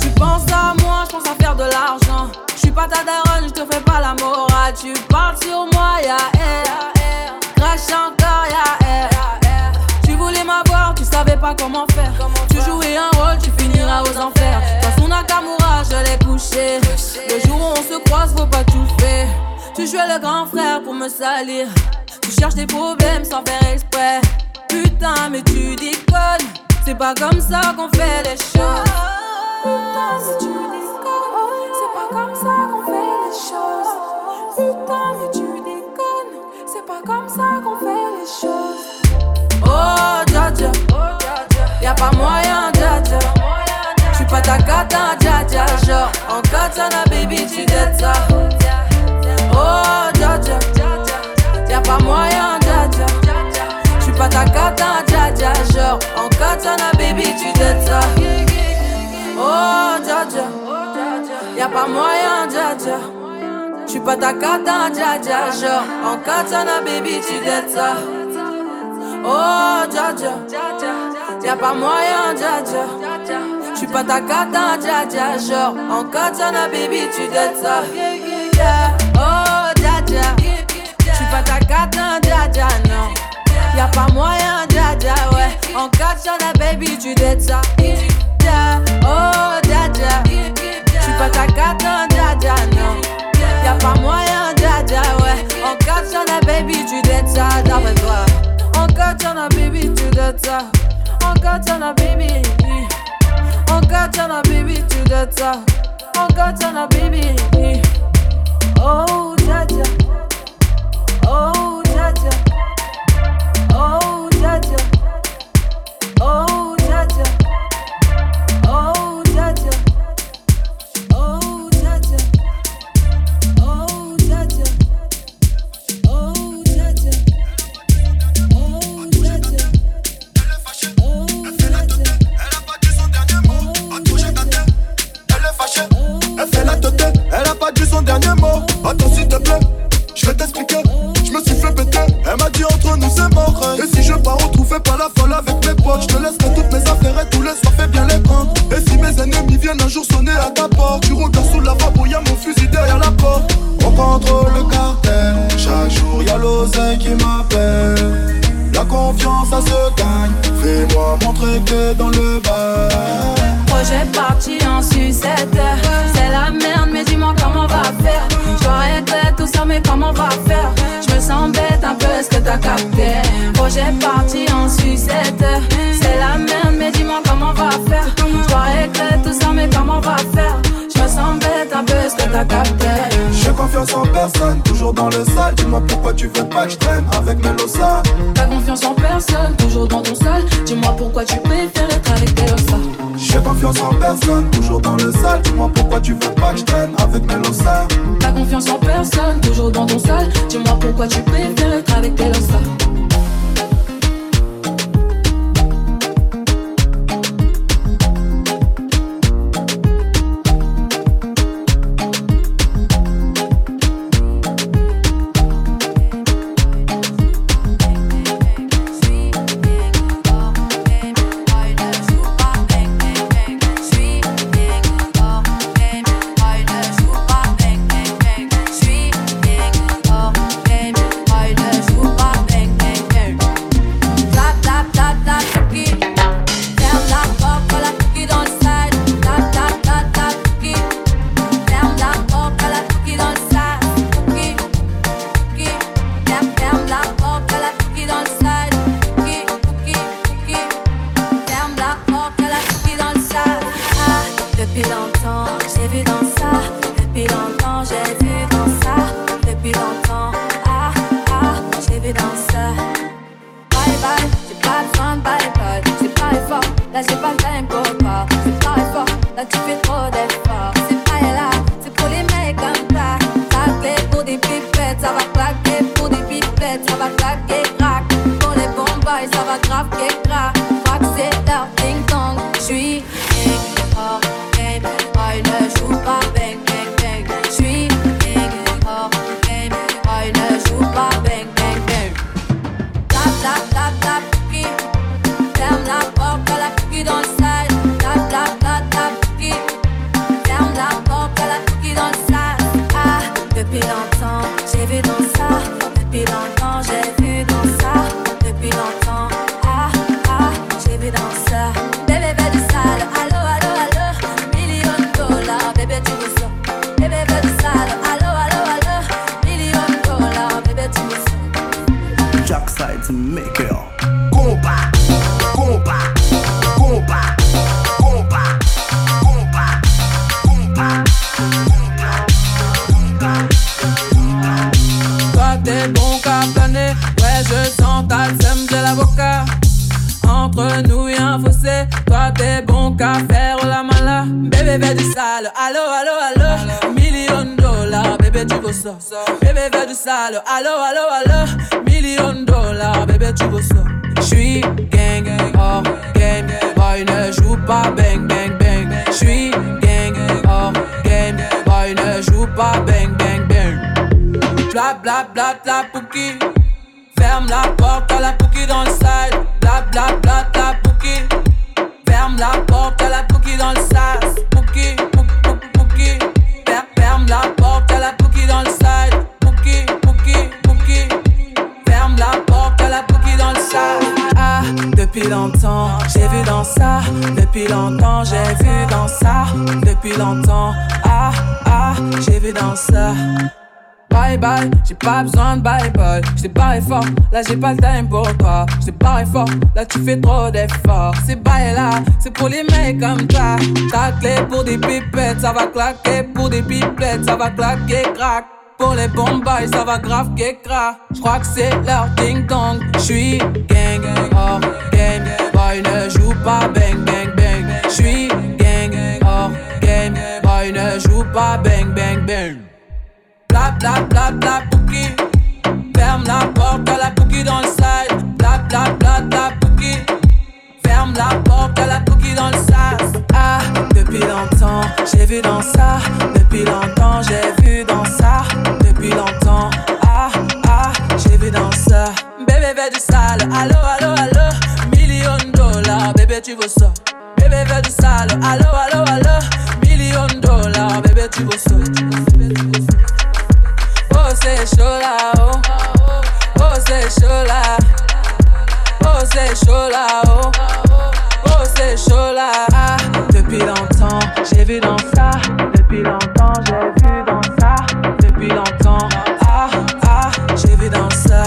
tu penses à moi, j'pense à faire de l'argent. J'suis pas ta daronne, j'te fais pas la morale. Tu parles sur moi, y'a air. Crash encore, y'a air. Tu voulais m'avoir, tu savais pas comment faire. Tu jouais un rôle, tu finiras aux enfers. Dans son Nakamura, je l'ai couché. Le jour où on se croise, faut pas tout faire. Tu jouais le grand frère pour me salir. Tu cherches des problèmes sans faire exprès. Putain, mais tu déconnes. C'est pas comme ça qu'on fait les choses. Putain, si tu déconnes, c'est pas comme ça qu'on fait les choses. Putain, mais tu déconnes, c'est pas comme ça qu'on fait les choses. Oh, dja dja, y'a pas moyen, dja dja. J'suis pas ta cata, dja dja, genre en katana, baby, tu dettes ça. Oh, dja dja, y'a pas moyen, pas ta cata, dja dja, genre en katana, baby, tu dettes ça. Oh, dja dja, y'a pas moyen, dja dja. J'suis pas ta cata, dja dja, genre en katana, baby, tu dettes ça. Oh, dja dja, y'a pas moyen, dja dja. J'suis pas ta cata, dja dja, genre en katana, baby, tu dettes ça. Oh, dja dja, j'suis pas ta cata, dja dja, non. Y'a pas moyen, dja dja, ouais. En katana, baby, tu dettes ça. Oh, dja dja, j'suis pas ta cata, dja dja, non. Y'a pas moyen, dja dja, ouais. En katana, baby, tu dettes ça, d'après toi. En katana, baby, tu dettes ça. En katana, baby. En katana, baby, tu dettes ça. En katana, baby. Jour sonner à ta porte, tu regardes sous la vape, y'a mon fusil derrière la porte. On contrôle le cartel. Chaque jour, y'a l'oseille qui m'appelle. La confiance, ça se gagne. Fais-moi montrer que dans le bas. Projet parti en sucette C'est la merde mais dis-moi comment on va faire Je regrette tout ça mais comment on va faire? Je me sens bête un peu est-ce que t'as capté? Projet parti en sucette C'est la merde mais dis-moi comment on va faire mais comment on va faire Je me sens bête un peu est-ce que t'as capté? J'ai confiance en personne, toujours dans le sale. Dis-moi pourquoi tu veux pas que je traîne avec Melosa. T'as confiance en personne, toujours dans ton sol Dis-moi pourquoi tu préfères être avec tes losa J'ai confiance en personne, toujours dans le sale. Dis-moi pourquoi tu veux pas que je traîne avec Melosa. T'as confiance en personne, toujours dans ton sol Dis-moi pourquoi tu préfères être avec tes ça va grave, qu'est grave. Faxé, ding dong, j'suis Jack sides make it. Ça. Bébé du sale. Allo, allo, allo. Million dollars, bébé, tu veux ça. J'suis gang, oh game. Boy, ne joue pas bang, bang, bang. J'suis gang, oh game. Boy, ne joue pas bang, bang, bang. Bla, bla, bla, bla, pouki. Ferme la porte à la pouki dans le side. Bla, bla, bla, bla, pouki. Ferme la porte à la pouki dans le sas. Pouki, pouki, pouki. Ferme la porte à la pouki dans le side. Pouki, pouki, pouki. Ferme la porte à la pouki dans le sas. Ah, depuis longtemps, j'ai vu dans ça. Depuis longtemps, j'ai vu dans ça. Depuis longtemps, ah, ah, j'ai vu dans ça. Bye bye, j'ai pas besoin de bye bye. J't'ai barré fort, là j'ai pas le time pour toi. J't'ai barré fort, là tu fais trop d'efforts. C'est bye là, c'est pour les mecs comme toi. Ta clé pour des pipettes, ça va claquer. Pour des pipettes, ça va claquer, crack. Pour les bombes, ça va grave crack. J'crois que c'est leur ding dong. J'suis gang, hors game. Boy ne joue pas bang bang bang. J'suis gang, hors game. Boy ne joue pas bang bang bang. Bla bla bla bla pouki. Ferme la porte à la pouki dans le side. Bla bla bla bla pouki. Ferme la porte à la pouki dans le sas. Ah, depuis longtemps, j'ai vu dans ça. Depuis longtemps, j'ai vu dans ça. Depuis longtemps, ah, ah, j'ai vu dans ça. Bébé veut du sale. Allo, allo, allo. Million dollars, bébé, tu veux ça. Bébé veut du sale. Allo, allo, allo. Million dollars, bébé, tu veux ça. C'est chaud là, oh. Oh, c'est chaud là. Oh, c'est chaud là, oh. Oh, c'est chaud là. Depuis longtemps, j'ai vu dans ça. Depuis longtemps, j'ai vu dans ça. Depuis longtemps, ah, ah, j'ai vu dans ça.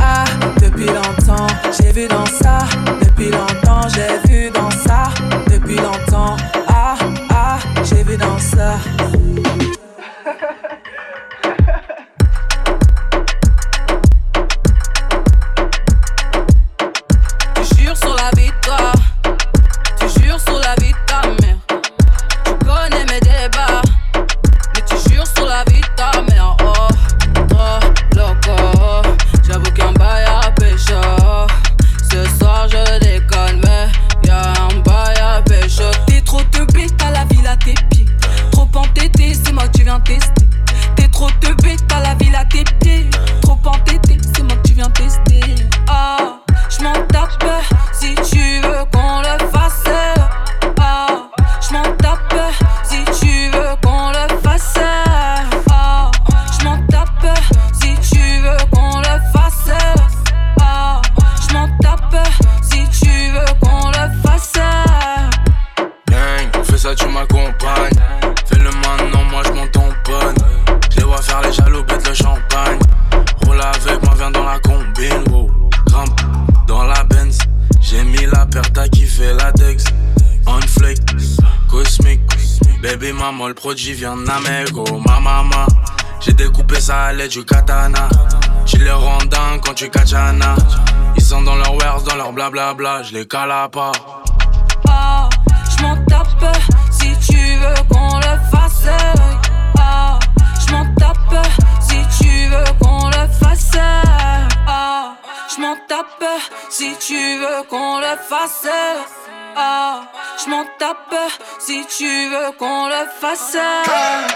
Ah, depuis longtemps, j'ai vu dans ça. Le produit vient d'Amego, ma maman. J'ai découpé ça à l'aide du katana. Tu les rends quand tu katana. Ils sont dans leur wares, dans leur blablabla. Je les cale à part. Ah, je m'en tape si tu veux qu'on le fasse. Ah, je m'en tape si tu veux qu'on le fasse. Ah, je m'en tape si tu veux qu'on le fasse. Ah, je m'en tape si tu veux qu'on le fasse.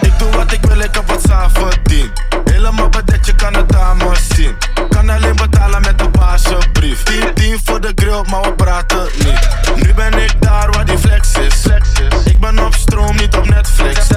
Ik doe wat ik wil, ik heb wat zelf verdiend. Helemaal bedekt, je kan het dame zien. Kan alleen betalen met een baasjebrief. 10, 10 voor de grill, maar we praten niet. Nu ben ik daar waar die flex is. Ik ben op stroom, niet op Netflix.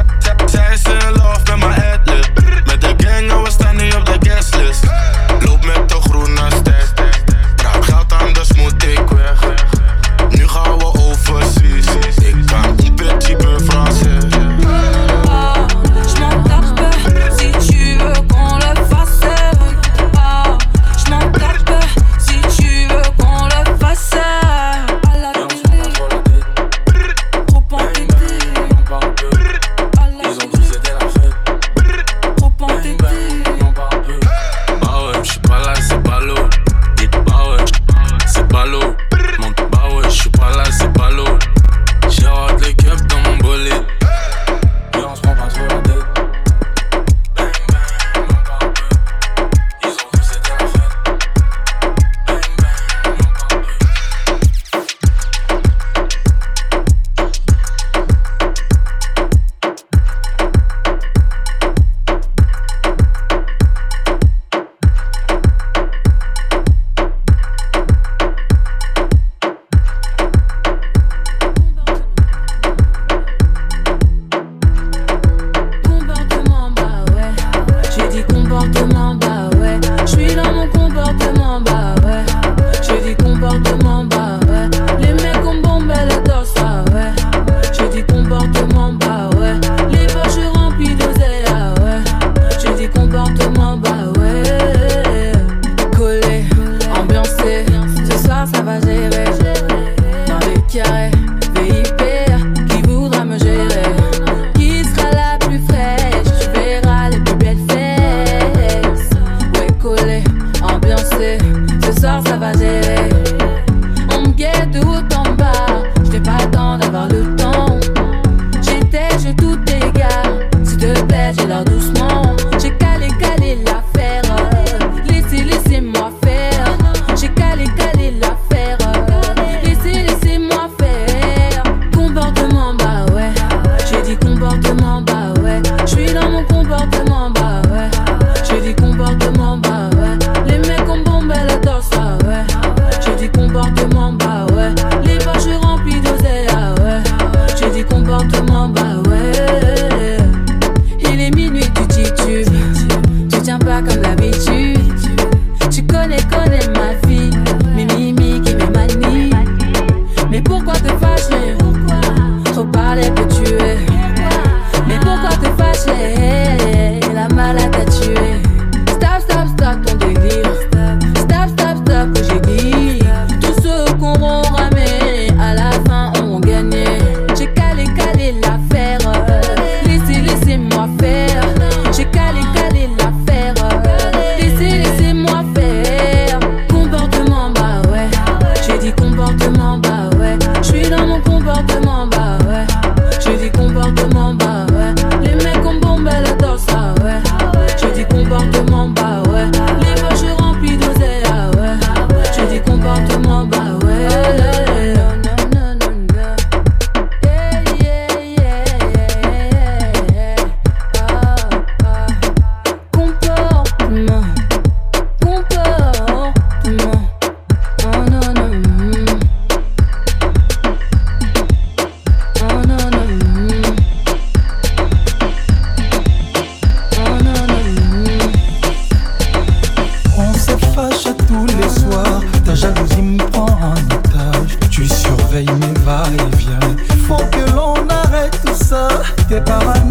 your power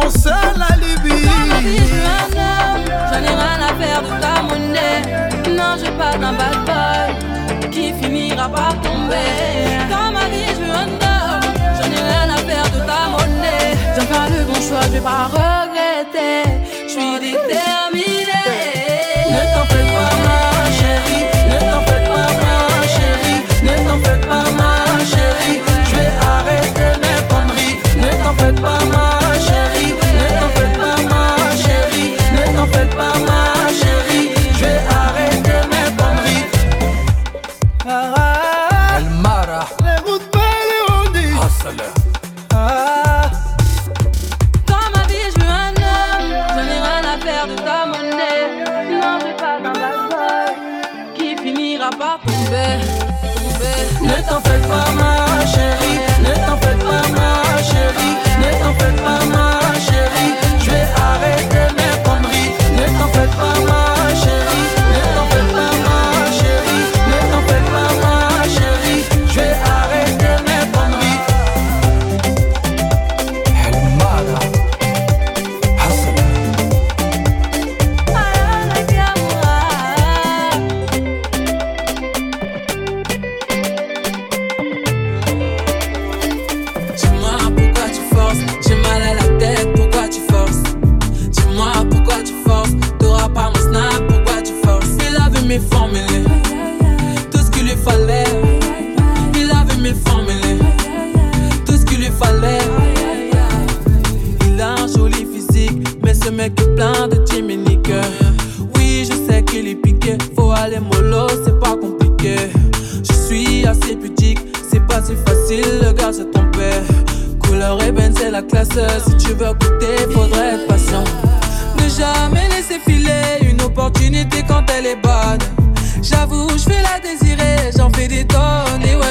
mon seul alibi. Dans ma vie, je un j'en ai rien à faire de ta monnaie. Non, je pas d'un bad boy qui finira par tomber. Dans ma vie, je veux un homme, j'en ai rien à faire de ta monnaie. J'en faire le bon choix, je vais pas regretter. Je suis déterminée. Ah. Dans ma vie, je veux un homme. Je n'ai rien à faire de ta monnaie. Non, je pas un bad boy qui finira par tomber. tomber. Ne t'en fais pas ma chérie, ne t'en fais pas ma chérie, ne t'en fais pas ma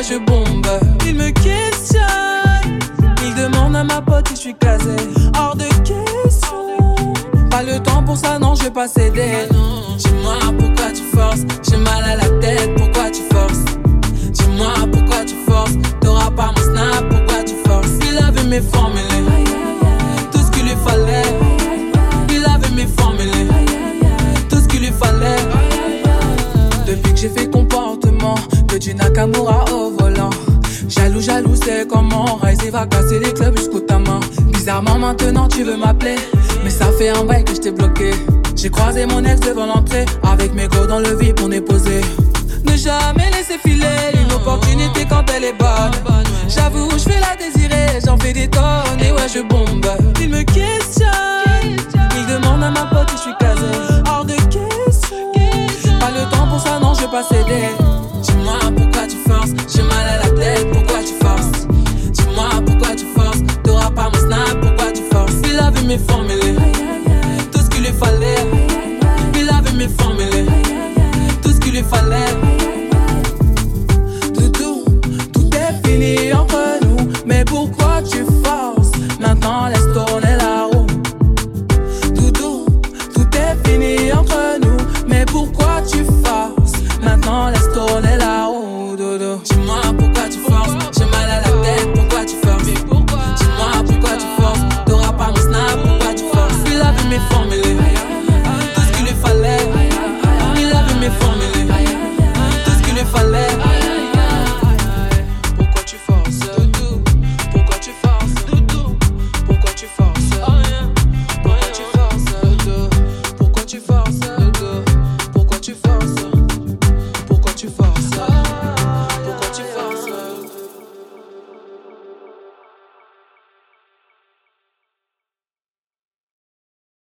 Il me questionne, il demande à ma pote si je suis casé. Hors de question. Pas le temps pour ça, non, je vais pas céder. Dis-moi pourquoi tu forces. J'ai mal à la tête, pourquoi tu forces? Dis-moi pourquoi tu forces. T'auras pas mon snap, pourquoi tu forces? Il avait mes formulés, tout ce qu'il lui fallait. Il avait mes formulés, tout ce qu'il lui fallait. Depuis que j'ai fait comportement que du Nakamura au. Jaloux, jaloux, c'est comment Rise va casser les clubs jusqu'au ta main Bizarrement, maintenant tu veux m'appeler. Mais ça fait un bail que je t'ai bloqué. J'ai croisé mon ex devant l'entrée. Avec mes gros dans le vide, on est posé. Ne jamais laisser filer une opportunité quand elle est bonne. J'avoue, je vais la désirer, j'en fais des tonnes et ouais, je bombe. Il me questionne, il demande à ma pote si je suis casée. Hors de question, pas le temps pour ça, non, je vais pas céder.